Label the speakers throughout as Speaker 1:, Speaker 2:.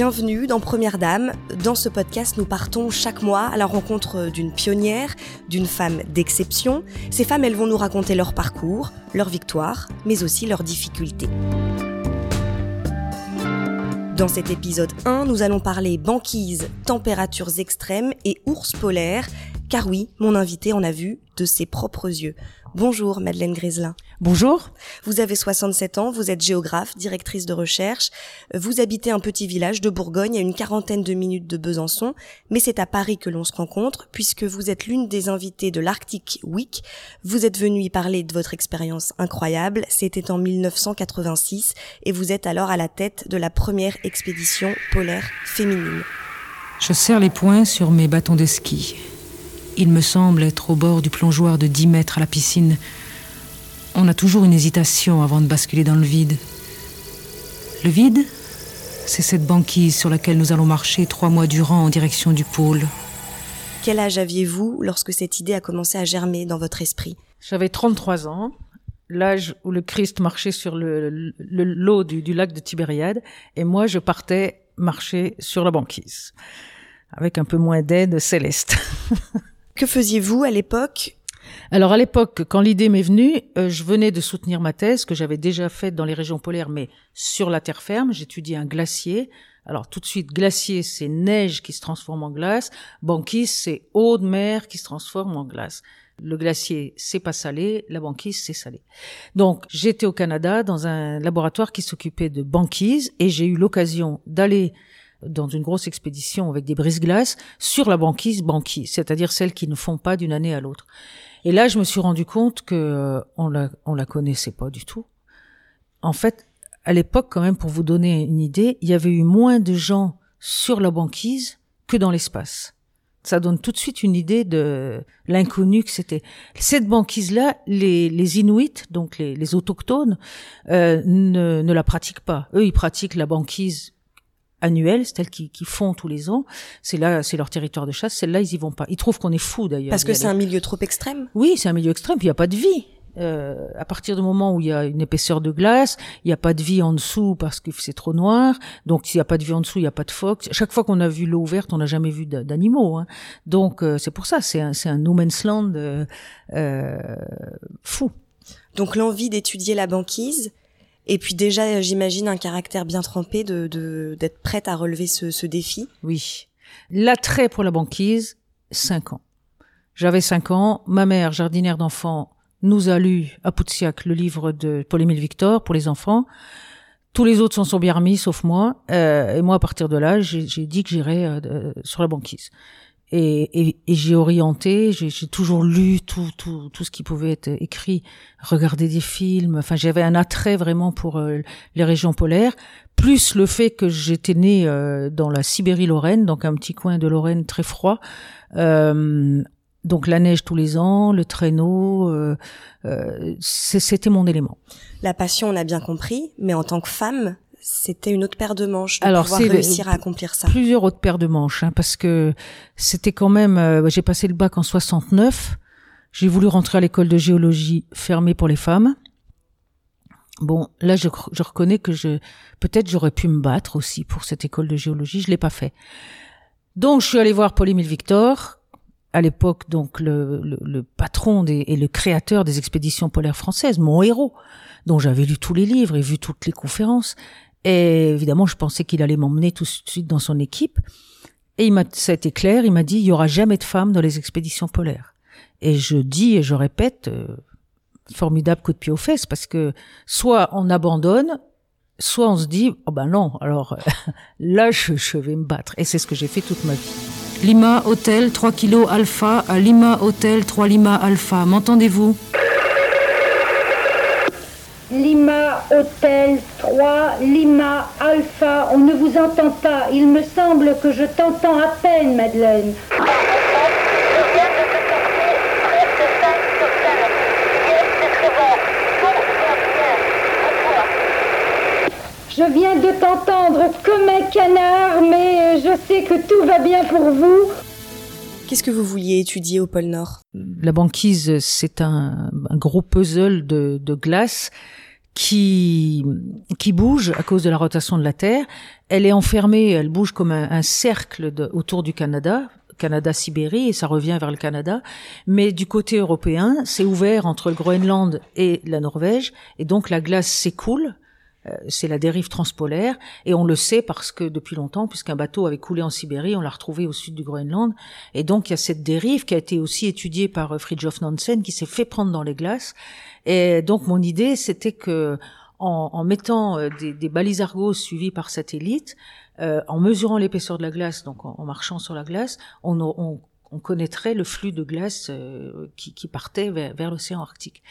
Speaker 1: Bienvenue dans Première Dame. Dans ce podcast, nous partons chaque mois à la rencontre d'une pionnière, d'une femme d'exception. Ces femmes, elles vont nous raconter leur parcours, leurs victoires, mais aussi leurs difficultés. Dans cet épisode 1, nous allons parler banquise, températures extrêmes et ours polaires, car oui, mon invité en a vu de ses propres yeux. Bonjour Madeleine Griselin.
Speaker 2: Bonjour.
Speaker 1: Vous avez 67 ans, vous êtes géographe, directrice de recherche. Vous habitez un petit village de Bourgogne à une quarantaine de minutes de Besançon, mais c'est à Paris que l'on se rencontre puisque vous êtes l'une des invitées de l'Arctic Week. Vous êtes venue y parler de votre expérience incroyable, c'était en 1986 et vous êtes alors à la tête de la première expédition polaire féminine.
Speaker 2: Je serre les poings sur mes bâtons de ski. Il me semble être au bord du plongeoir de 10 mètres à la piscine. On a toujours une hésitation avant de basculer dans le vide. Le vide, c'est cette banquise sur laquelle nous allons marcher trois mois durant en direction du pôle.
Speaker 1: Quel âge aviez-vous lorsque cette idée a commencé à germer dans votre esprit?
Speaker 2: J'avais 33 ans, l'âge où le Christ marchait sur le, l'eau du, du lac de Tibériade, et moi je partais marcher sur la banquise, avec un peu moins d'aide céleste.
Speaker 1: Que faisiez-vous à l'époque?
Speaker 2: Alors à l'époque, quand l'idée m'est venue, euh, je venais de soutenir ma thèse que j'avais déjà faite dans les régions polaires, mais sur la terre ferme. J'étudiais un glacier. Alors tout de suite, glacier, c'est neige qui se transforme en glace. Banquise, c'est eau de mer qui se transforme en glace. Le glacier, c'est pas salé. La banquise, c'est salé. Donc j'étais au Canada dans un laboratoire qui s'occupait de banquise et j'ai eu l'occasion d'aller dans une grosse expédition avec des brises-glaces sur la banquise banquise, c'est-à-dire celles qui ne font pas d'une année à l'autre. Et là, je me suis rendu compte que euh, on la on la connaissait pas du tout. En fait, à l'époque, quand même, pour vous donner une idée, il y avait eu moins de gens sur la banquise que dans l'espace. Ça donne tout de suite une idée de l'inconnu que c'était. Cette banquise-là, les, les Inuits, donc les, les autochtones, euh, ne, ne la pratiquent pas. Eux, ils pratiquent la banquise annuelles, celles qui, qui font tous les ans. C'est là, c'est leur territoire de chasse. Celles-là, ils y vont pas. Ils trouvent qu'on est fou d'ailleurs.
Speaker 1: Parce que c'est un milieu trop extrême.
Speaker 2: Oui, c'est un milieu extrême. Puis il y a pas de vie. Euh, à partir du moment où il y a une épaisseur de glace, il n'y a pas de vie en dessous parce que c'est trop noir. Donc s'il n'y a pas de vie en dessous, il n'y a pas de phoques. Chaque fois qu'on a vu l'eau ouverte, on n'a jamais vu d'animaux. Hein. Donc euh, c'est pour ça, c'est un, un no man's land euh, euh fou.
Speaker 1: Donc l'envie d'étudier la banquise, et puis déjà, j'imagine un caractère bien trempé de d'être prête à relever ce, ce défi.
Speaker 2: Oui. L'attrait pour la banquise, cinq ans. J'avais cinq ans. Ma mère, jardinière d'enfants, nous a lu à Poutsiak le livre de Paul-Émile Victor pour les enfants. Tous les autres s'en sont bien remis, sauf moi. Euh, et moi, à partir de là, j'ai dit que j'irais euh, sur la banquise et, et, et j'ai orienté, j'ai toujours lu tout, tout, tout ce qui pouvait être écrit, regardé des films. Enfin, j'avais un attrait vraiment pour euh, les régions polaires, plus le fait que j'étais née euh, dans la Sibérie-Lorraine, donc un petit coin de Lorraine très froid. Euh, donc la neige tous les ans, le traîneau, c'était mon élément.
Speaker 1: La passion, on a bien compris, mais en tant que femme, c'était une autre paire de manches de Alors, pouvoir réussir à accomplir ça.
Speaker 2: Plusieurs autres paires de manches, hein, parce que c'était quand même. Euh, j'ai passé le bac en 69. J'ai voulu rentrer à l'école de géologie fermée pour les femmes. Bon, là, je, je reconnais que je peut-être j'aurais pu me battre aussi pour cette école de géologie. Je l'ai pas fait. Donc, je suis allée voir Paul-Émile Victor, à l'époque donc le, le, le patron des, et le créateur des expéditions polaires françaises, mon héros, dont j'avais lu tous les livres et vu toutes les conférences. Et évidemment, je pensais qu'il allait m'emmener tout de suite dans son équipe. Et il m'a, ça a été clair, il m'a dit, il y aura jamais de femmes dans les expéditions polaires. Et je dis et je répète, euh, formidable coup de pied aux fesses, parce que soit on abandonne, soit on se dit, oh ben non, alors là, je, je vais me battre. Et c'est ce que j'ai fait toute ma vie. Lima Hôtel 3 kg Alpha à Lima Hôtel 3 Lima Alpha. M'entendez-vous?
Speaker 3: Lima Hôtel 3, Lima Alpha. On ne vous entend pas. Il me semble que je t'entends à peine, Madeleine. Je viens de t'entendre comme un canard, mais je sais que tout va bien pour vous.
Speaker 1: Qu'est-ce que vous vouliez étudier au pôle Nord?
Speaker 2: La banquise, c'est un, gros puzzle de, de glace qui qui bouge à cause de la rotation de la Terre. Elle est enfermée, elle bouge comme un, cercle autour du Canada, Canada-Sibérie, et ça revient vers le Canada. Mais du côté européen, c'est ouvert entre le Groenland et la Norvège, et donc la glace s'écoule c'est la dérive transpolaire et on le sait parce que depuis longtemps, puisqu'un bateau avait coulé en Sibérie, on l'a retrouvé au sud du Groenland. Et donc il y a cette dérive qui a été aussi étudiée par euh, Fridtjof Nansen qui s'est fait prendre dans les glaces. Et donc mon idée c'était que en, mettant euh, des, des balises Argos suivies par satellite, en mesurant l'épaisseur de la glace, donc en, marchant sur la glace, on, on, on connaîtrait le flux de glace euh, qui, qui, partait vers, l'océan Arctique.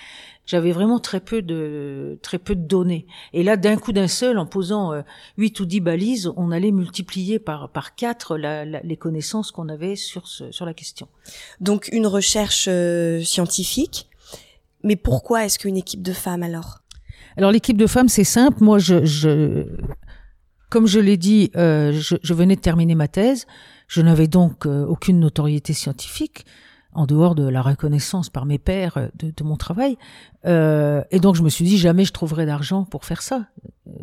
Speaker 2: J'avais vraiment très peu de très peu de données. Et là, d'un coup d'un seul, en posant euh, huit ou dix balises, on allait multiplier par par la, les connaissances qu'on avait sur ce, sur la question.
Speaker 1: Donc une recherche euh, scientifique. Mais pourquoi est-ce qu'une équipe de femmes alors?
Speaker 2: Alors l'équipe de femmes, c'est simple. Moi, je, je comme je l'ai dit, je, je venais de terminer ma thèse. Je n'avais donc euh, aucune notoriété scientifique en dehors de la reconnaissance par mes pairs euh, de, mon travail. Euh, et donc je me suis dit jamais je trouverai d'argent pour faire ça.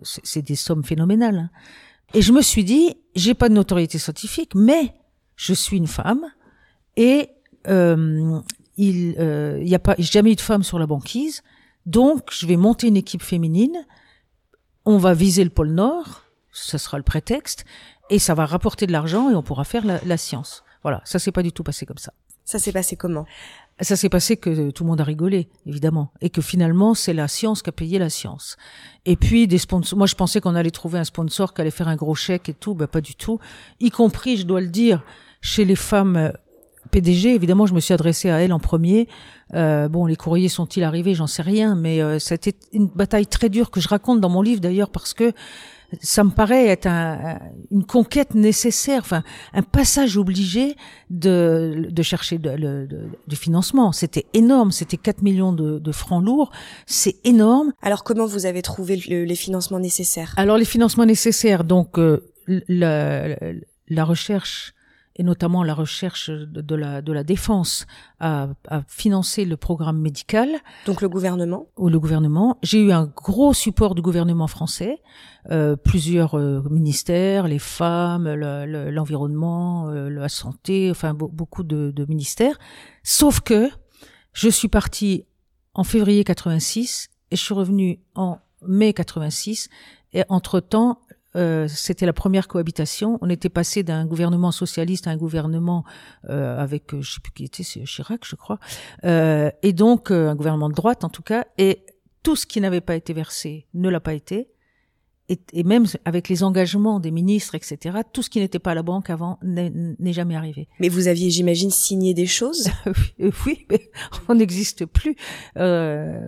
Speaker 2: C'est des sommes phénoménales. Hein. Et je me suis dit j'ai pas de notoriété scientifique, mais je suis une femme et euh, il n'y a pas jamais eu de femme sur la banquise. Donc je vais monter une équipe féminine. On va viser le pôle Nord, ce sera le prétexte, et ça va rapporter de l'argent et on pourra faire la, la science. Voilà, ça s'est pas du tout passé comme ça.
Speaker 1: Ça s'est passé comment?
Speaker 2: Ça s'est passé que tout le monde a rigolé, évidemment, et que finalement c'est la science qui a payé la science. Et puis des sponsors. Moi, je pensais qu'on allait trouver un sponsor qui allait faire un gros chèque et tout, ben pas du tout. Y compris, je dois le dire, chez les femmes euh, PDG, évidemment, je me suis adressée à elle en premier. Euh, bon, les courriers sont-ils arrivés? J'en sais rien, mais euh, c'était une bataille très dure que je raconte dans mon livre d'ailleurs parce que ça me paraît être un, une conquête nécessaire, enfin un passage obligé de, de chercher de, du financement. C'était énorme, c'était 4 millions de, de francs lourds, c'est énorme.
Speaker 1: Alors comment vous avez trouvé les financements nécessaires?
Speaker 2: Alors les financements nécessaires, donc euh, la, la recherche et notamment la recherche de la, de la défense a, a financé le programme médical.
Speaker 1: Donc le gouvernement?
Speaker 2: Ou le gouvernement. J'ai eu un gros support du gouvernement français, euh, plusieurs euh, ministères, les femmes, l'environnement, euh, la santé, enfin beaucoup de, de ministères. Sauf que je suis partie en février 86 et je suis revenue en mai 86 et entre-temps, euh, c'était la première cohabitation. On était passé d'un gouvernement socialiste à un gouvernement euh, avec, euh, je sais plus qui était, c'est Chirac, je crois, et donc un gouvernement de droite en tout cas. Et tout ce qui n'avait pas été versé ne l'a pas été. Et, même avec les engagements des ministres, etc., tout ce qui n'était pas à la banque avant n'est jamais arrivé.
Speaker 1: Mais vous aviez, j'imagine, signé des choses?
Speaker 2: Oui, mais on n'existe plus. Euh,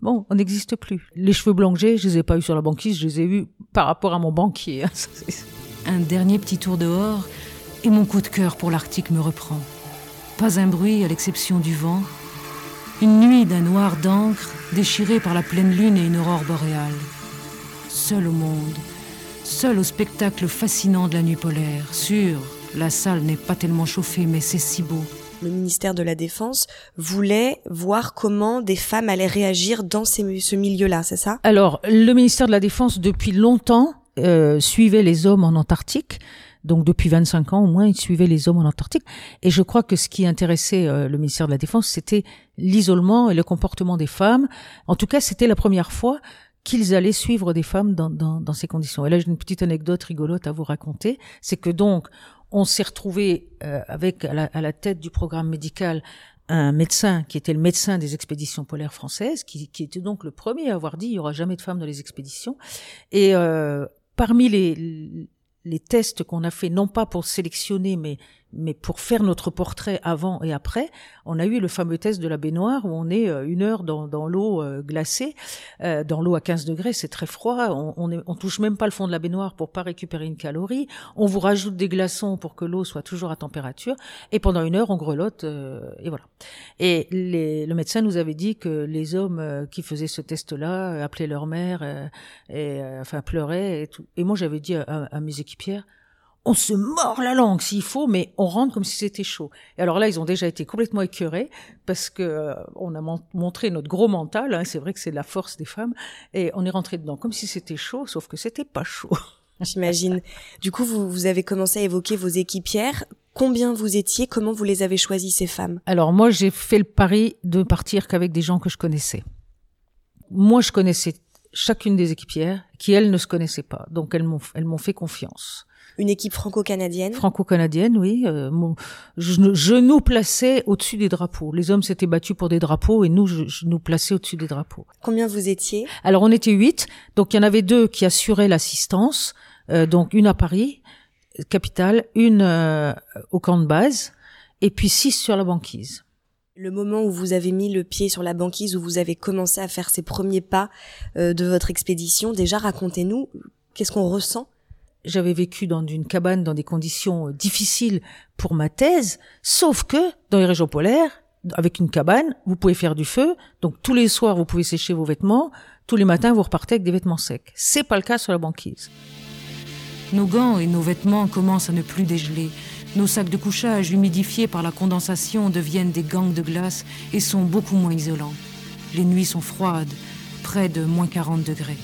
Speaker 2: Bon, on n'existe plus. Les cheveux blancs je les ai pas eus sur la banquise, je les ai eus par rapport à mon banquier.
Speaker 4: un dernier petit tour dehors et mon coup de cœur pour l'Arctique me reprend. Pas un bruit à l'exception du vent. Une nuit d'un noir d'encre déchirée par la pleine lune et une aurore boréale. Seul au monde, seul au spectacle fascinant de la nuit polaire. Sûr, la salle n'est pas tellement chauffée, mais c'est si beau
Speaker 1: le ministère de la Défense voulait voir comment des femmes allaient réagir dans ce milieu-là, c'est ça?
Speaker 2: Alors, le ministère de la Défense, depuis longtemps, euh, suivait les hommes en Antarctique. Donc depuis 25 ans au moins, il suivait les hommes en Antarctique. Et je crois que ce qui intéressait euh, le ministère de la Défense, c'était l'isolement et le comportement des femmes. En tout cas, c'était la première fois qu'ils allaient suivre des femmes dans, dans, dans ces conditions. Et là, j'ai une petite anecdote rigolote à vous raconter. C'est que donc, on s'est retrouvé euh, avec à la, tête du programme médical un médecin qui était le médecin des expéditions polaires françaises, qui, était donc le premier à avoir dit il y aura jamais de femmes dans les expéditions. Et euh, parmi les, les tests qu'on a fait, non pas pour sélectionner, mais mais pour faire notre portrait avant et après, on a eu le fameux test de la baignoire où on est euh, une heure dans, dans l'eau euh, glacée, euh, dans l'eau à 15 degrés, c'est très froid, on, on, on, touche même pas le fond de la baignoire pour pas récupérer une calorie, on vous rajoute des glaçons pour que l'eau soit toujours à température, et pendant une heure on grelotte, et voilà. Et les, le médecin nous avait dit que les hommes qui faisaient ce test-là appelaient leur mère, et enfin pleuraient et tout. Et moi j'avais dit à mes équipières, on se mord la langue s'il faut, mais on rentre comme si c'était chaud. Et alors là, ils ont déjà été complètement écœurés parce que euh, on a montré notre gros mental. Hein, c'est vrai que c'est la force des femmes, et on est rentré dedans comme si c'était chaud, sauf que c'était pas chaud.
Speaker 1: J'imagine. Du coup, vous, vous avez commencé à évoquer vos équipières. Combien vous étiez? Comment vous les avez choisies ces femmes?
Speaker 2: Alors moi, j'ai fait le pari de partir qu'avec des gens que je connaissais. Moi, je connaissais chacune des équipières qui elles ne se connaissaient pas, donc elles m'ont elles m'ont fait confiance
Speaker 1: une équipe franco-canadienne
Speaker 2: Franco-canadienne, oui. Euh, je, nous plaçais au-dessus des drapeaux. Les hommes s'étaient battus pour des drapeaux et nous, je, nous plaçais au-dessus des drapeaux.
Speaker 1: Combien vous étiez?
Speaker 2: Alors, on était huit. Donc, il y en avait deux qui assuraient l'assistance. Euh, donc, une à Paris, capitale, une euh, au camp de base, et puis six sur la banquise.
Speaker 1: Le moment où vous avez mis le pied sur la banquise, où vous avez commencé à faire ces premiers pas de votre expédition, déjà racontez-nous, qu'est-ce qu'on ressent?
Speaker 2: J'avais vécu dans une cabane dans des conditions euh, difficiles pour ma thèse, sauf que dans les régions polaires, avec une cabane, vous pouvez faire du feu, donc tous les soirs vous pouvez sécher vos vêtements, tous les matins vous repartez avec des vêtements secs. C'est pas le cas sur la banquise.
Speaker 4: Nos gants et nos vêtements commencent à ne plus dégeler. Nos sacs de couchage humidifiés par la condensation deviennent des gangs de glace et sont beaucoup moins isolants. Les nuits sont froides, près de moins 40 degrés.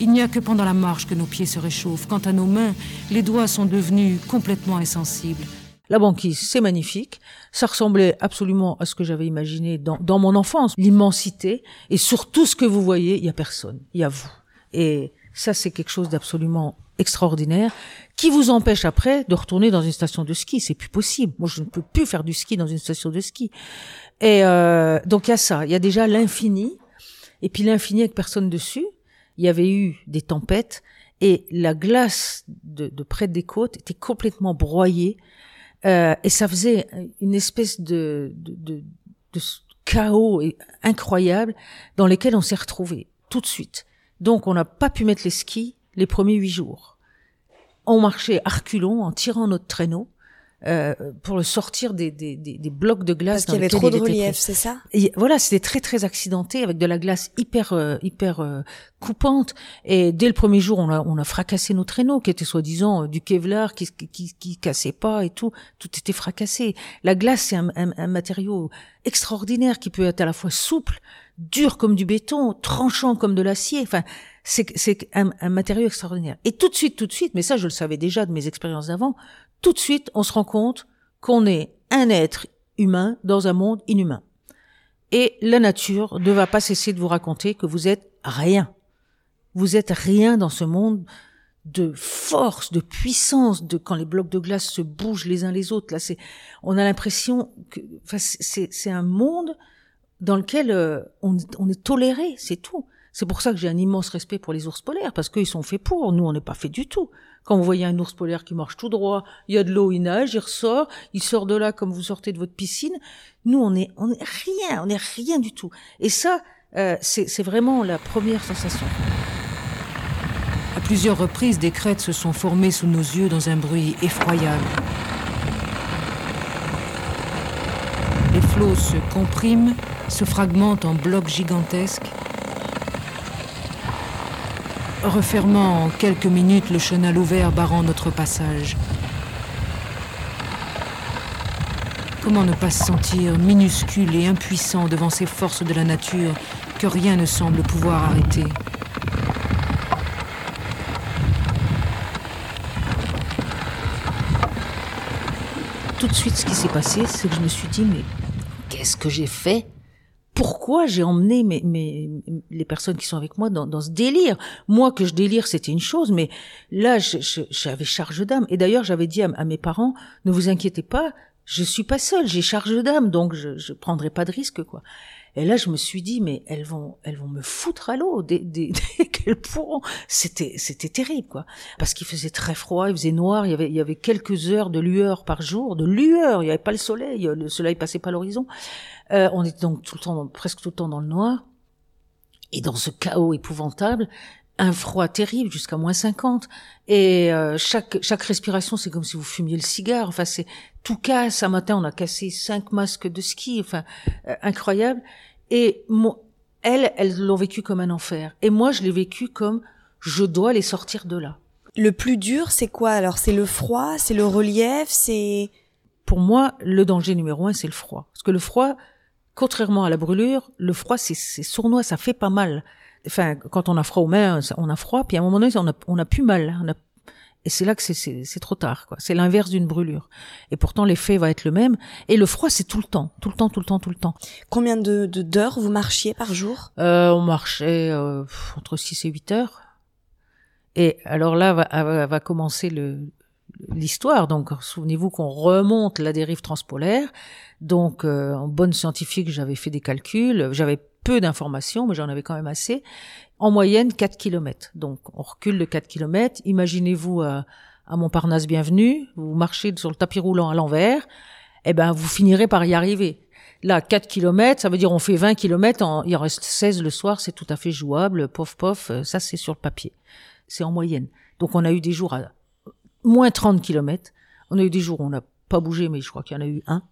Speaker 4: Il n'y a que pendant la marche que nos pieds se réchauffent. Quant à nos mains, les doigts sont devenus complètement insensibles.
Speaker 2: La banquise, c'est magnifique. Ça ressemblait absolument à ce que j'avais imaginé dans, dans mon enfance. L'immensité. Et sur tout ce que vous voyez, il y a personne. Il y a vous. Et ça, c'est quelque chose d'absolument extraordinaire qui vous empêche après de retourner dans une station de ski. C'est plus possible. Moi, je ne peux plus faire du ski dans une station de ski. Et euh, donc, il y a ça. Il y a déjà l'infini. Et puis l'infini avec personne dessus il y avait eu des tempêtes et la glace de, près des côtes était complètement broyée euh, et ça faisait une espèce de, de, de, chaos incroyable dans lequel on s'est retrouvé tout de suite. Donc on n'a pas pu mettre les skis les premiers huit jours. On marchait à en tirant notre traîneau euh, pour le sortir des, des, des, des, blocs de glace.
Speaker 1: Parce qu'il y avait trop de relief, c'est ça?
Speaker 2: Et Voilà, c'était très très accidenté avec de la glace hyper euh, hyper euh, coupante. Et dès le premier jour, on a on a fracassé nos traîneaux qui étaient soi-disant du Kevlar qui, qui qui cassait pas et tout. Tout était fracassé. La glace, c'est un, un, un matériau extraordinaire qui peut être à la fois souple, dur comme du béton, tranchant comme de l'acier. Enfin, c'est un, un matériau extraordinaire. Et tout de suite, tout de suite, mais ça je le savais déjà de mes expériences d'avant tout de suite, on se rend compte qu'on est un être humain dans un monde inhumain. Et la nature ne va pas cesser de vous raconter que vous êtes rien. Vous êtes rien dans ce monde de force, de puissance, de quand les blocs de glace se bougent les uns les autres. Là, c'est, on a l'impression que, enfin, c'est, un monde dans lequel euh, on est toléré, c'est tout. C'est pour ça que j'ai un immense respect pour les ours polaires, parce qu'ils sont faits pour. Nous, on n'est pas fait du tout. Quand vous voyez un ours polaire qui marche tout droit, il y a de l'eau, il nage, il ressort, il sort de là comme vous sortez de votre piscine. Nous, on est, on est rien, on est rien du tout. Et ça, euh, c'est vraiment la première sensation.
Speaker 4: À plusieurs reprises, des crêtes se sont formées sous nos yeux dans un bruit effroyable. Les flots se compriment, se fragmentent en blocs gigantesques refermant en quelques minutes le chenal ouvert barrant notre passage. Comment ne pas se sentir minuscule et impuissant devant ces forces de la nature que rien ne semble pouvoir arrêter?
Speaker 2: Tout de suite, ce qui s'est passé, c'est que je me suis dit, mais qu'est-ce que j'ai fait? Pourquoi j'ai emmené mes, mes, les personnes qui sont avec moi dans, ce délire? Moi, que je délire, c'était une chose, mais là, j'avais charge d'âme. Et d'ailleurs, j'avais dit à, mes parents, ne vous inquiétez pas, je suis pas seule, j'ai charge d'âme, donc je, je prendrai pas de risque, quoi. Et là, je me suis dit, mais elles vont, elles vont me foutre à l'eau dès, dès, qu'elles pourront. C'était, c'était terrible, quoi. Parce qu'il faisait très froid, il faisait noir, il y avait, il y avait quelques heures de lueur par jour, de lueur. Il n'y avait pas le soleil, le soleil passait pas l'horizon. Euh, on était donc tout le temps, presque tout le temps dans le noir. Et dans ce chaos épouvantable, un froid terrible jusqu'à moins 50 et euh, chaque chaque respiration c'est comme si vous fumiez le cigare. Enfin c'est tout casse. Un matin on a cassé cinq masques de ski. Enfin euh, incroyable. Et moi, elles elles l'ont vécu comme un enfer. Et moi je l'ai vécu comme je dois les sortir de là.
Speaker 1: Le plus dur, c'est quoi alors? C'est le froid, c'est le relief, c'est
Speaker 2: Pour moi, le danger numéro un, c'est le froid. Parce que le froid, contrairement à la brûlure, le froid, c'est sournois, ça fait pas mal. Enfin, quand on a froid aux mains, on a froid, puis à un moment donné, on a, on a plus mal. On a et c'est là que c'est trop tard, quoi. C'est l'inverse d'une brûlure. Et pourtant, l'effet va être le même. Et le froid, c'est tout le temps, tout le temps, tout le temps, tout le temps.
Speaker 1: Combien de d'heures vous marchiez par jour?
Speaker 2: Euh, On marchait euh, entre 6 et 8 heures. Et alors là va, va, commencer le l'histoire. Donc, souvenez-vous qu'on remonte la dérive transpolaire. Donc, euh, en bonne scientifique, j'avais fait des calculs. J'avais peu d'informations, mais j'en avais quand même assez en moyenne 4 km. Donc on recule de 4 km. Imaginez-vous à, à Montparnasse Bienvenue, vous marchez sur le tapis roulant à l'envers, eh ben vous finirez par y arriver. Là, 4 km, ça veut dire on fait 20 km, il en reste 16 le soir, c'est tout à fait jouable, pof pof, euh, ça c'est sur le papier. C'est en moyenne. Donc on a eu des jours à moins 30 km, on a eu des jours où on n'a pas bougé, mais je crois qu'il y en a eu un,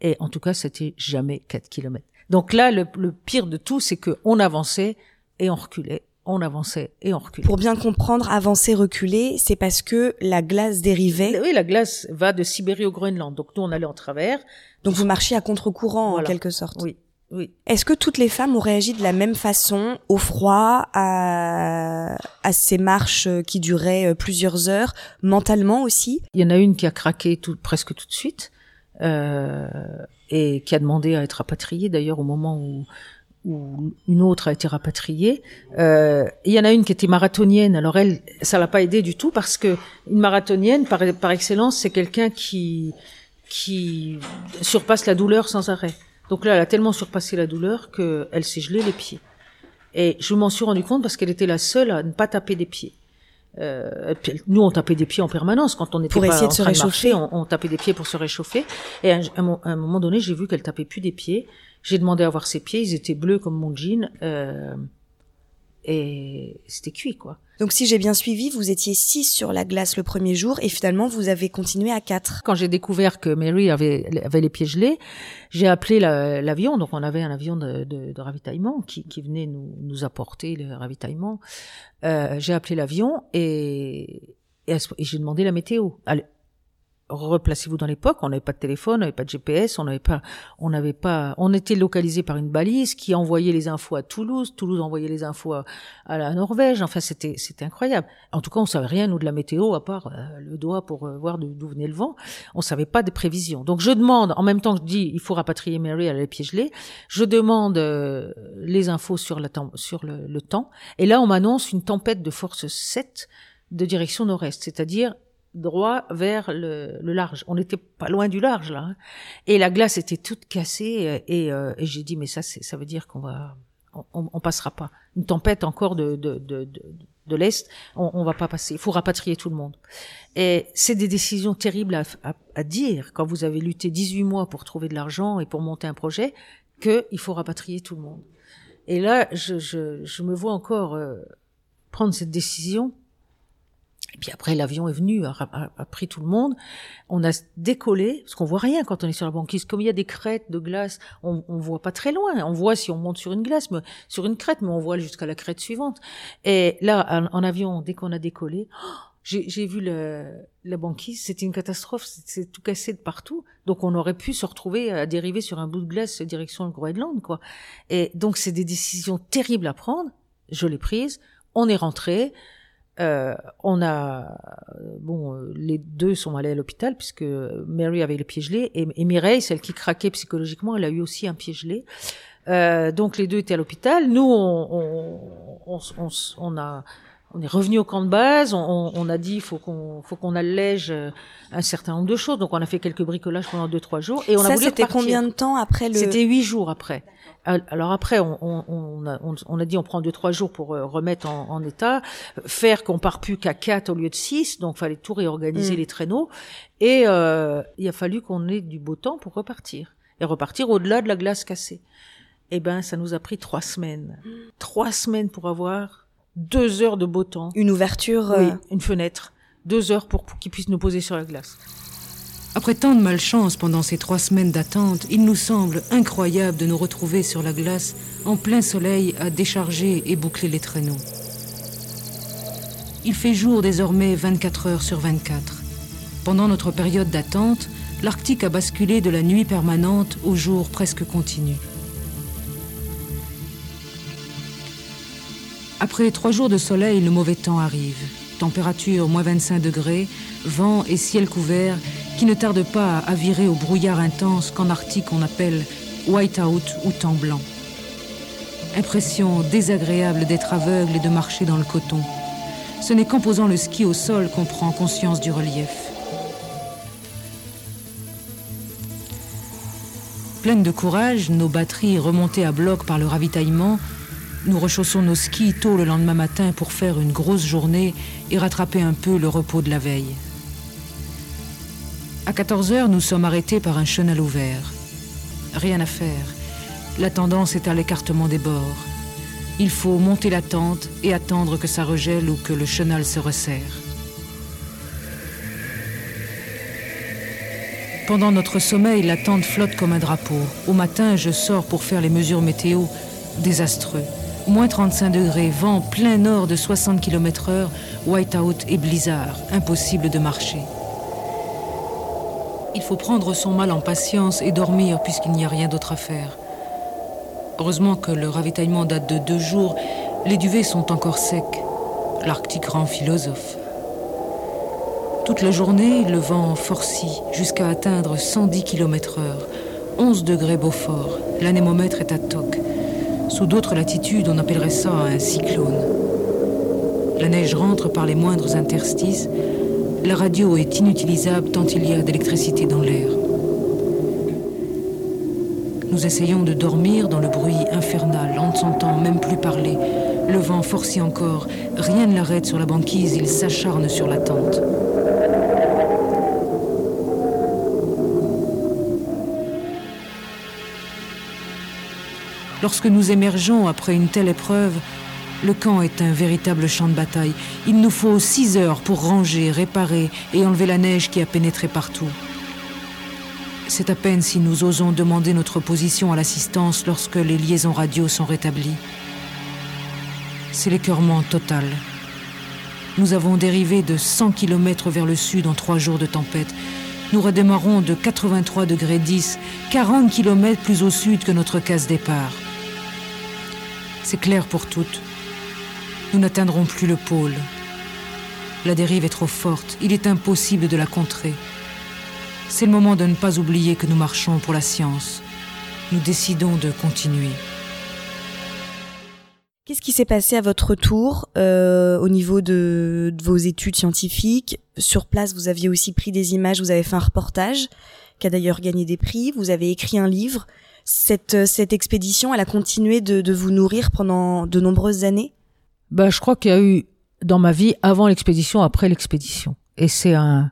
Speaker 2: et en tout cas c'était jamais 4 km. Donc là, le, le pire de tout, c'est qu'on avançait et on reculait, on avançait et on reculait.
Speaker 1: Pour bien comprendre, avancer, reculer, c'est parce que la glace dérivait.
Speaker 2: Oui, la glace va de Sibérie au Groenland. Donc nous, on allait en travers.
Speaker 1: Donc vous marchiez à contre-courant en quelque sorte.
Speaker 2: Oui. Oui.
Speaker 1: Est-ce que toutes les femmes ont réagi de la même façon au froid, à, à ces marches qui duraient euh, plusieurs heures, mentalement aussi?
Speaker 2: Il y en a une qui a craqué tout, presque tout de suite euh, et qui a demandé à être rapatriée d'ailleurs au moment où, une autre a été rapatriée. Euh, il y en a une qui était marathonienne. Alors elle, ça l'a pas aidé du tout parce que une marathonienne, par, par excellence, c'est quelqu'un qui qui surpasse la douleur sans arrêt. Donc là, elle a tellement surpassé la douleur qu'elle s'est gelée les pieds. Et je m'en suis rendu compte parce qu'elle était la seule à ne pas taper des pieds. Euh, nous, on tapait des pieds en permanence quand on était
Speaker 1: pour
Speaker 2: pas
Speaker 1: essayer
Speaker 2: en
Speaker 1: de se
Speaker 2: train
Speaker 1: réchauffer.
Speaker 2: De marcher, on, on, tapait des pieds pour se réchauffer. Et à un, à un moment donné, j'ai vu qu'elle tapait plus des pieds. J'ai demandé à voir ses pieds, ils étaient bleus comme mon jean, euh, et c'était cuit, quoi.
Speaker 1: Donc si j'ai bien suivi, vous étiez six sur la glace le premier jour, et finalement vous avez continué à quatre.
Speaker 2: Quand j'ai découvert que Mary avait, avait les pieds gelés, j'ai appelé l'avion, donc on avait un avion de, de, de ravitaillement qui, qui, venait nous, nous apporter le ravitaillement. Euh, j'ai appelé l'avion et, et, et j'ai demandé la météo. Replacez-vous dans l'époque, on n'avait pas de téléphone, on n'avait pas de GPS, on n'avait pas, on n'avait pas, on était localisé par une balise qui envoyait les infos à Toulouse, Toulouse envoyait les infos à, la Norvège, enfin c'était, c'était incroyable. En tout cas, on savait rien nous de la météo à part euh, le doigt pour euh, voir d'où venait le vent. On savait pas des prévisions. Donc je demande, en même temps que je dis, il faut rapatrier Mary, elle a les je demande euh, les infos sur la sur le, le temps, et là on m'annonce une tempête de force 7 de direction nord-est, c'est-à-dire droit vers le, le large. On n'était pas loin du large là, hein. et la glace était toute cassée. Et, euh, et j'ai dit mais ça, ça veut dire qu'on va, on, on, passera pas. Une tempête encore de de de, de, l'est, on, on va pas passer. Il faut rapatrier tout le monde. Et c'est des décisions terribles à, à, à, dire quand vous avez lutté 18 mois pour trouver de l'argent et pour monter un projet, que il faut rapatrier tout le monde. Et là, je, je, je me vois encore euh, prendre cette décision et puis après, l'avion est venu, a, a, a, pris tout le monde. On a décollé, parce qu'on voit rien quand on est sur la banquise. Comme il y a des crêtes de glace, on, on voit pas très loin. On voit si on monte sur une glace, mais, sur une crête, mais on voit jusqu'à la crête suivante. Et là, en, avion, dès qu'on a décollé, oh, j'ai vu le, la banquise, c'était une catastrophe, c'est tout cassé de partout. Donc on aurait pu se retrouver à dériver sur un bout de glace direction le Groenland, quoi. Et donc c'est des décisions terribles à prendre. Je l'ai prise. On est rentré. Euh, on a bon, euh, les deux sont allés à l'hôpital puisque Mary avait les pieds gelés et, et, Mireille, celle qui craquait psychologiquement, elle a eu aussi un pied gelé. Euh, donc les deux étaient à l'hôpital. Nous, on, on, on, on, a on est revenu au camp de base. On, on a dit faut qu'on faut qu'on allège un certain nombre de choses. Donc on a fait quelques bricolages pendant deux trois jours et on
Speaker 1: Ça,
Speaker 2: a voulu
Speaker 1: c'était
Speaker 2: repartir.
Speaker 1: combien de temps après le
Speaker 2: C'était huit jours après. Alors après, on, on, a, on, a, dit on prend deux trois jours pour remettre en, en état, faire qu'on part plus qu'à quatre au lieu de six, donc fallait tout réorganiser
Speaker 1: Mm.
Speaker 2: les traîneaux, et euh, il a fallu qu'on ait du beau temps pour repartir et repartir au-delà de la glace cassée. Eh ben, ça nous a pris trois semaines, trois semaines pour avoir deux heures de beau temps,
Speaker 1: Une ouverture.
Speaker 2: oui,
Speaker 1: euh,
Speaker 2: une fenêtre, deux heures pour, pour qu'ils puissent nous poser sur la glace.
Speaker 4: Après tant de malchance pendant ces trois semaines d'attente, il nous semble incroyable de nous retrouver sur la glace, en plein soleil, à décharger et boucler les traîneaux. Il fait jour désormais 24 heures sur 24. Pendant notre période d'attente, l'Arctique a basculé de la nuit permanente au jour presque continu. Après trois jours de soleil, le mauvais temps arrive. Température moins 25 degrés, vent et ciel couvert qui ne tardent pas à virer au brouillard intense qu'en Arctique on appelle white-out ou temps blanc. Impression désagréable d'être aveugle et de marcher dans le coton. Ce n'est qu'en posant le ski au sol qu'on prend conscience du relief. Pleines de courage, nos batteries remontées à bloc par le ravitaillement, nous rechaussons nos skis tôt le lendemain matin pour faire une grosse journée et rattraper un peu le repos de la veille. À 14 heures, nous sommes arrêtés par un chenal ouvert. Rien à faire. La tendance est à l'écartement des bords. Il faut monter la tente et attendre que ça regèle ou que le chenal se resserre. Pendant notre sommeil, la tente flotte comme un drapeau. Au matin, je sors pour faire les mesures météo. Désastreux. Moins 35 degrés, vent plein nord de 60 km heure, white-out et blizzard. Impossible de marcher. Il faut prendre son mal en patience et dormir puisqu'il n'y a rien d'autre à faire. Heureusement que le ravitaillement date de deux jours, les duvets sont encore secs. L'Arctique rend philosophe. Toute la journée, le vent forcit jusqu'à atteindre 110 km/h, 11 degrés Beaufort. L'anémomètre est à toc. Sous d'autres latitudes, on appellerait ça un cyclone. La neige rentre par les moindres interstices. La radio est inutilisable tant il y a d'électricité dans l'air. Nous essayons de dormir dans le bruit infernal, on ne s'entend même plus parler. Le vent forcit encore, rien ne l'arrête sur la banquise, il s'acharne sur la tente. Lorsque nous émergeons après une telle épreuve, le camp est un véritable champ de bataille. Il nous faut six heures pour ranger, réparer et enlever la neige qui a pénétré partout. C'est à peine si nous osons demander notre position à l'assistance lorsque les liaisons radio sont rétablies. C'est l'écœurement total. Nous avons dérivé de 100 km vers le sud en trois jours de tempête. Nous redémarrons de 83 degrés 10, 40 km plus au sud que notre case départ. C'est clair pour toutes. Nous n'atteindrons plus le pôle. La dérive est trop forte. Il est impossible de la contrer. C'est le moment de ne pas oublier que nous marchons pour la science. Nous décidons de continuer.
Speaker 1: Qu'est-ce qui s'est passé à votre retour euh, au niveau de, de, vos études scientifiques? Sur place, vous aviez aussi pris des images, vous avez fait un reportage qui a d'ailleurs gagné des prix, vous avez écrit un livre. Cette, cette expédition, elle a continué de, de vous nourrir pendant de nombreuses années?
Speaker 2: Bah, Je crois qu'il y a eu dans ma vie avant l'expédition, après l'expédition. Et c'est un,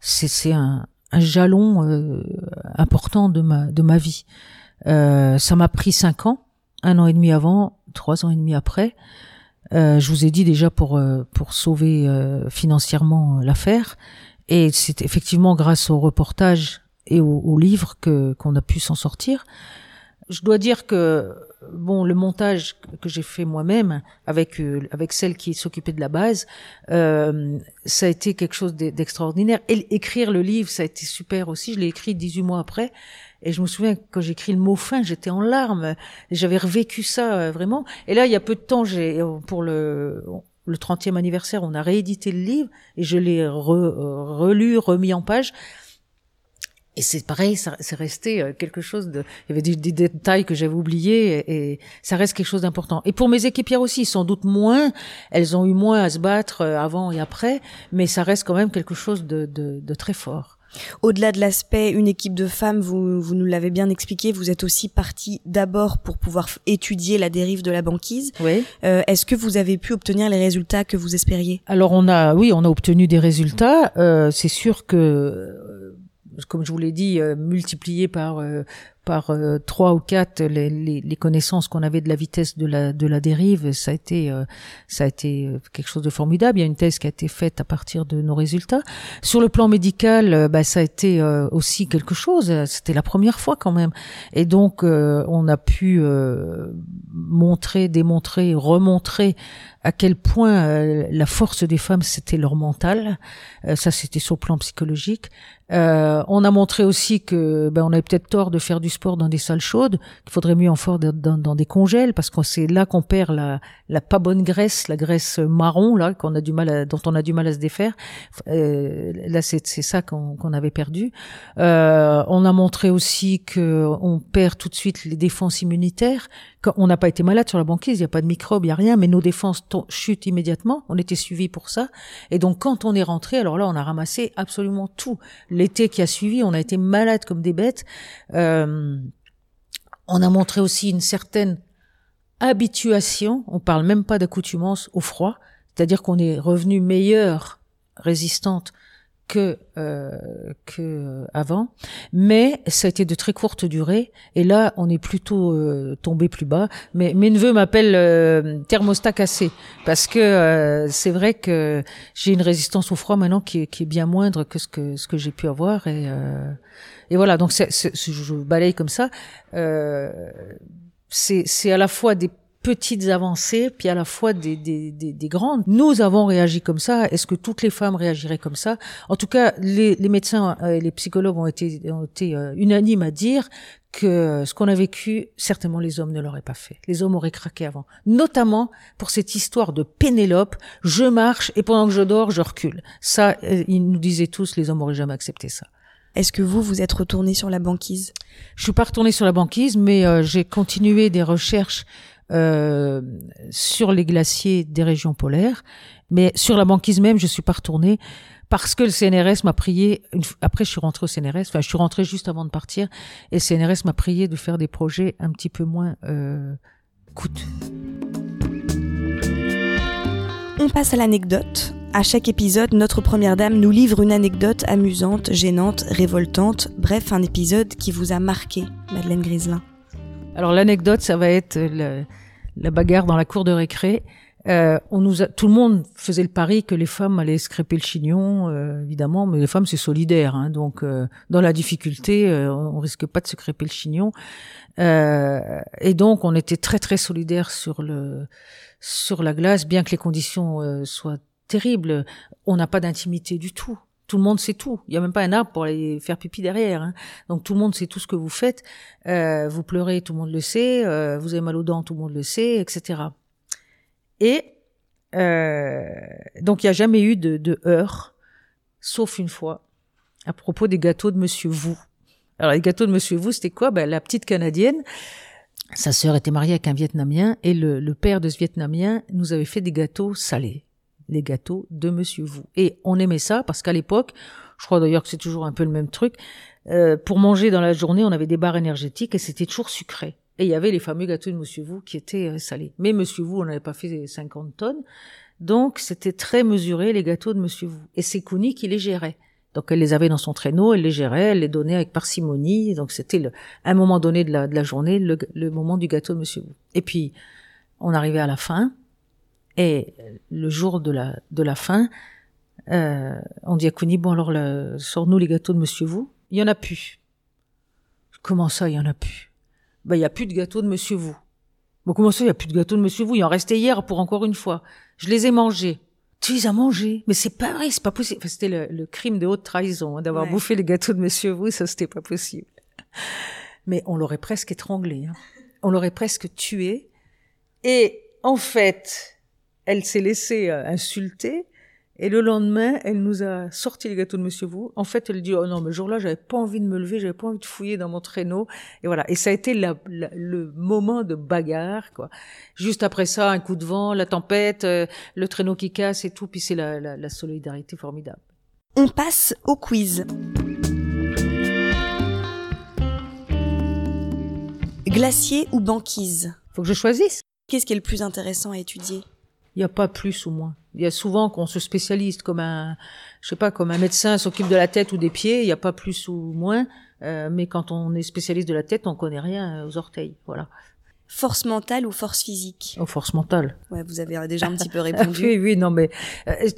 Speaker 2: c'est, un, un jalon euh, important de ma, de ma vie. Euh, ça m'a pris cinq ans, un an et demi avant, trois ans et demi après. Euh, je vous ai dit déjà pour euh, pour sauver euh, financièrement l'affaire. Et c'est effectivement grâce au reportage et au, au livre que qu'on a pu s'en sortir. Je dois dire que bon, le montage que j'ai fait moi-même avec euh, avec celle qui s'occupait de la base, euh, ça a été quelque chose d'extraordinaire. Et écrire le livre, ça a été super aussi. Je l'ai écrit 18 mois après. Et je me souviens quand j'écris le mot fin, j'étais en larmes. J'avais revécu ça euh, vraiment. Et là, il y a peu de temps, j'ai pour le le 30e anniversaire, on a réédité le livre et je l'ai re, relu, remis en page. Et c'est pareil, c'est resté euh, quelque chose de. Il y avait des, des détails que j'avais oubliés et, et, ça reste quelque chose d'important. Et pour mes équipières aussi, sans doute moins. Elles ont eu moins à se battre euh, avant et après, mais ça reste quand même quelque chose de, de, de très fort.
Speaker 1: Au-delà de l'aspect une équipe de femmes, vous, vous nous l'avez bien expliqué, vous êtes aussi parti d'abord pour pouvoir étudier la dérive de la banquise.
Speaker 2: Oui.
Speaker 1: Euh, Est-ce que vous avez pu obtenir les résultats que vous espériez?
Speaker 2: Alors on a, oui, on a obtenu des résultats. Euh, c'est sûr que comme je vous l'ai dit, euh, multiplié par euh, par euh, trois ou quatre les, les, les connaissances qu'on avait de la vitesse de la de la dérive, ça a été euh, ça a été euh, quelque chose de formidable. Il y a une thèse qui a été faite à partir de nos résultats. Sur le plan médical, bah, ça a été aussi quelque chose. C'était la première fois quand même, et donc on a pu montrer, démontrer, remontrer à quel point la force des femmes c'était leur mental. ça c'était sur le plan psychologique. Euh, on a montré aussi que ben, on avait peut-être tort de faire du sport dans des salles chaudes, qu'il faudrait mieux en faire dans, des congèles parce que c'est là qu'on perd la, la pas bonne graisse, la graisse marron là qu'on a du mal à, dont on a du mal à se défaire. Euh, là c'est ça qu'on avait perdu. Euh, on a montré aussi que on perd tout de suite les défenses immunitaires. Quand on n'a pas été malade sur la banquise, il n'y a pas de microbes, il n'y a rien, mais nos défenses chutent immédiatement. On était suivis pour ça. Et donc quand on est rentré, alors là on a ramassé absolument tout l'été qui a suivi, on a été malades comme des bêtes. Euh, on a montré aussi une certaine habituation, on parle même pas d'accoutumance au froid, c'est-à-dire qu'on est revenu meilleur, résistante que euh, que euh, avant, mais ça a été de très courte durée. Et là, on est plutôt euh, tombé plus bas. Mais mes neveux m'appellent euh, thermostat cassé parce que euh, c'est vrai que j'ai une résistance au froid maintenant qui est, qui est bien moindre que ce que ce que j'ai pu avoir. Et et voilà. Donc c'est, je balaye comme ça. c'est à la fois des petites avancées, puis à la fois des, des, des, des, grandes. Nous avons réagi comme ça. Est-ce que toutes les femmes réagiraient comme ça? En tout cas, les, les médecins et les psychologues ont été, ont été euh, unanimes à dire que ce qu'on a vécu, certainement les hommes ne l'auraient pas fait. Les hommes auraient craqué avant. Notamment pour cette histoire de Pénélope, je marche et pendant que je dors, je recule. Ça, euh, ils nous disaient tous, les hommes auraient jamais accepté ça.
Speaker 1: Est-ce que vous, vous êtes retourné sur la banquise?
Speaker 2: Je suis pas retourné sur la banquise, mais euh, j'ai continué des recherches euh, sur les glaciers des régions polaires, mais sur la banquise même, je suis pas retournée parce que le CNRS m'a prié. après, je suis rentrée au CNRS. Enfin, je suis rentrée juste avant de partir, et le CNRS m'a prié de faire des projets un petit peu moins euh, coûteux.
Speaker 1: On passe à l'anecdote. À chaque épisode, notre première dame nous livre une anecdote amusante, gênante, révoltante, bref, un épisode qui vous a marqué, Madeleine Griselin.
Speaker 2: Alors l'anecdote, ça va être le, la bagarre dans la cour de récré. Euh, on nous a, tout le monde faisait le pari que les femmes allaient scraper le chignon, euh, évidemment, mais les femmes c'est solidaire, hein, donc euh, dans la difficulté, euh, on risque pas de se crêper le chignon, et donc on était très très solidaires sur le sur la glace, bien que les conditions soient terribles, on n'a pas d'intimité du tout tout le monde sait tout. Il y a même pas un arbre pour aller faire pipi derrière. Hein. Donc tout le monde sait tout ce que vous faites. Euh, vous pleurez, tout le monde le sait. Euh, vous avez mal aux dents, tout le monde le sait, etc. Et euh, donc il n'y a jamais eu de, de heurts, sauf une fois, à propos des gâteaux de Monsieur Vous. Alors les gâteaux de Monsieur Vous, c'était quoi? Ben, La petite Canadienne, sa sœur était mariée avec un Vietnamien et le père de ce Vietnamien nous avait fait des gâteaux salés les gâteaux de Monsieur Vous. Et on aimait ça parce qu'à l'époque, je crois d'ailleurs que c'est toujours un peu le même truc, euh, pour manger dans la journée, on avait des barres énergétiques et c'était toujours sucré. Et il y avait les fameux gâteaux de Monsieur Vous qui étaient euh, salés. Mais Monsieur Vous, on n'avait pas fait 50 tonnes. Donc, c'était très mesuré, les gâteaux de Monsieur Vous. Et c'est Couni qui les gérait. Donc, elle les avait dans son traîneau, elle les gérait, elle les donnait avec parcimonie. Donc, c'était un moment donné de la, de la journée, le, le moment du gâteau de Monsieur Vous. Et puis, on arrivait à la fin. Et le jour de la, de la fin, euh, on dit à Kouni, bon alors, sors-nous les gâteaux de Monsieur Vous. Il y en a plus. Comment ça, il y en a plus? Ben, il y a plus de gâteaux de Monsieur Vous. Bon, comment ça, il y a plus de gâteaux de Monsieur Vous? Il en restait hier pour encore une fois. Je les ai mangés. Tu les as mangés? Mais c'est pas vrai, c'est pas possible. Enfin, c'était le, crime de haute trahison hein, d'avoir bouffé les gâteaux de Monsieur Vous, ça c'était pas possible. Mais on l'aurait presque étranglé. Hein. On l'aurait presque tué. Et en fait, elle s'est laissée euh, insulter. Et le lendemain, elle nous a sorti les gâteaux de Monsieur Vous. En fait, elle dit oh non, mais jour-là, j'avais pas envie de me lever, j'avais pas envie de fouiller dans mon traîneau. Et voilà. Et ça a été le moment de bagarre, quoi. Juste après ça, un coup de vent, la tempête, euh, le traîneau qui casse et tout. Puis c'est la, la solidarité formidable.
Speaker 1: On passe au quiz. Glacier ou banquise?
Speaker 2: Faut que je choisisse.
Speaker 1: Qu'est-ce qui est le plus intéressant à étudier?
Speaker 2: Il n'y a pas plus ou moins. Il y a souvent qu'on se spécialise comme un, je sais pas, comme un médecin s'occupe de la tête ou des pieds. Il n'y a pas plus ou moins. Euh, mais quand on est spécialiste de la tête, on connaît rien aux orteils. Voilà.
Speaker 1: Force mentale ou force physique?
Speaker 2: Oh, force mentale.
Speaker 1: Ouais, vous avez déjà un petit peu répondu.
Speaker 2: oui, oui, non, mais euh,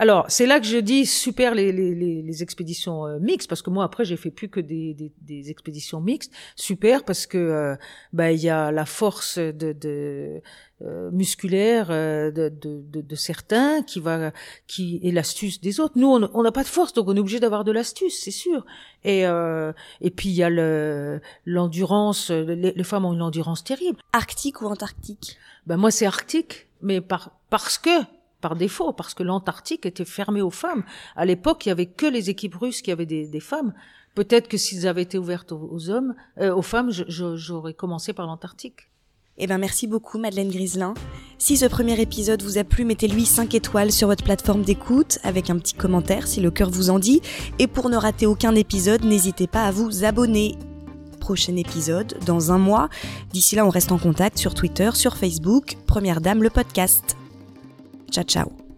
Speaker 2: alors, c'est là que je dis super les, les, les, expéditions euh, mixtes, parce que moi, après, j'ai fait plus que des, des, des expéditions mixtes. Super, parce que euh, bah, il y a la force de, de euh, musculaire de, de, de, certains qui va qui et l'astuce des autres. Nous, on n'a pas de force, donc on est obligé d'avoir de l'astuce, c'est sûr. Et et puis il y a le l'endurance. Les, les, femmes ont une endurance terrible.
Speaker 1: Arctique ou antarctique?
Speaker 2: Ben moi, c'est arctique, mais par parce que par défaut, parce que l'Antarctique était fermé aux femmes. À l'époque, il y avait que les équipes russes qui avaient des, des femmes. Peut-être que s'ils avaient été ouvertes aux, hommes, euh, aux femmes, j'aurais commencé par l'Antarctique.
Speaker 1: Eh ben merci beaucoup Madeleine Griselin. Si ce premier épisode vous a plu, mettez-lui 5 étoiles sur votre plateforme d'écoute avec un petit commentaire si le cœur vous en dit. Et pour ne rater aucun épisode, n'hésitez pas à vous abonner. Prochain épisode dans un mois. D'ici là, on reste en contact sur Twitter, sur Facebook. Première Dame le podcast. Ciao, ciao.